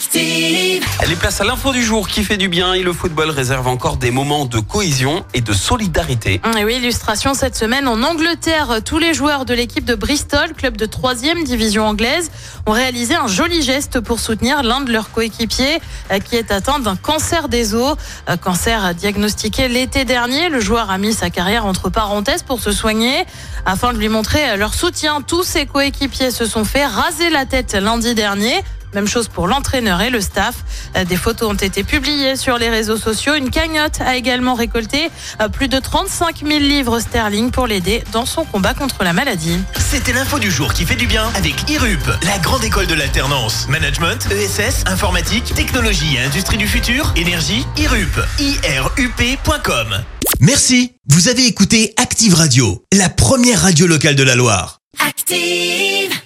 Active. Les places à l'info du jour qui fait du bien et le football réserve encore des moments de cohésion et de solidarité. Et oui, illustration cette semaine en Angleterre. Tous les joueurs de l'équipe de Bristol, club de 3 division anglaise, ont réalisé un joli geste pour soutenir l'un de leurs coéquipiers euh, qui est atteint d'un cancer des os. Euh, Cancer diagnostiqué l'été dernier. Le joueur a mis sa carrière entre parenthèses pour se soigner. Afin de lui montrer leur soutien, tous ses coéquipiers se sont fait raser la tête lundi dernier. Même chose pour l'entraîneur et le staff. Euh, Des photos ont été publiées sur les réseaux sociaux. Une cagnotte a également récolté euh, plus de 35 000 livres sterling pour l'aider dans son combat contre la maladie. C'était l'info du jour qui fait du bien avec IRUP, la grande école de l'alternance. Management, ESS, informatique, technologie et industrie du futur, énergie, IRUP. IRUP.com. Merci. Vous avez écouté Active Radio, la première radio locale de la Loire. Active.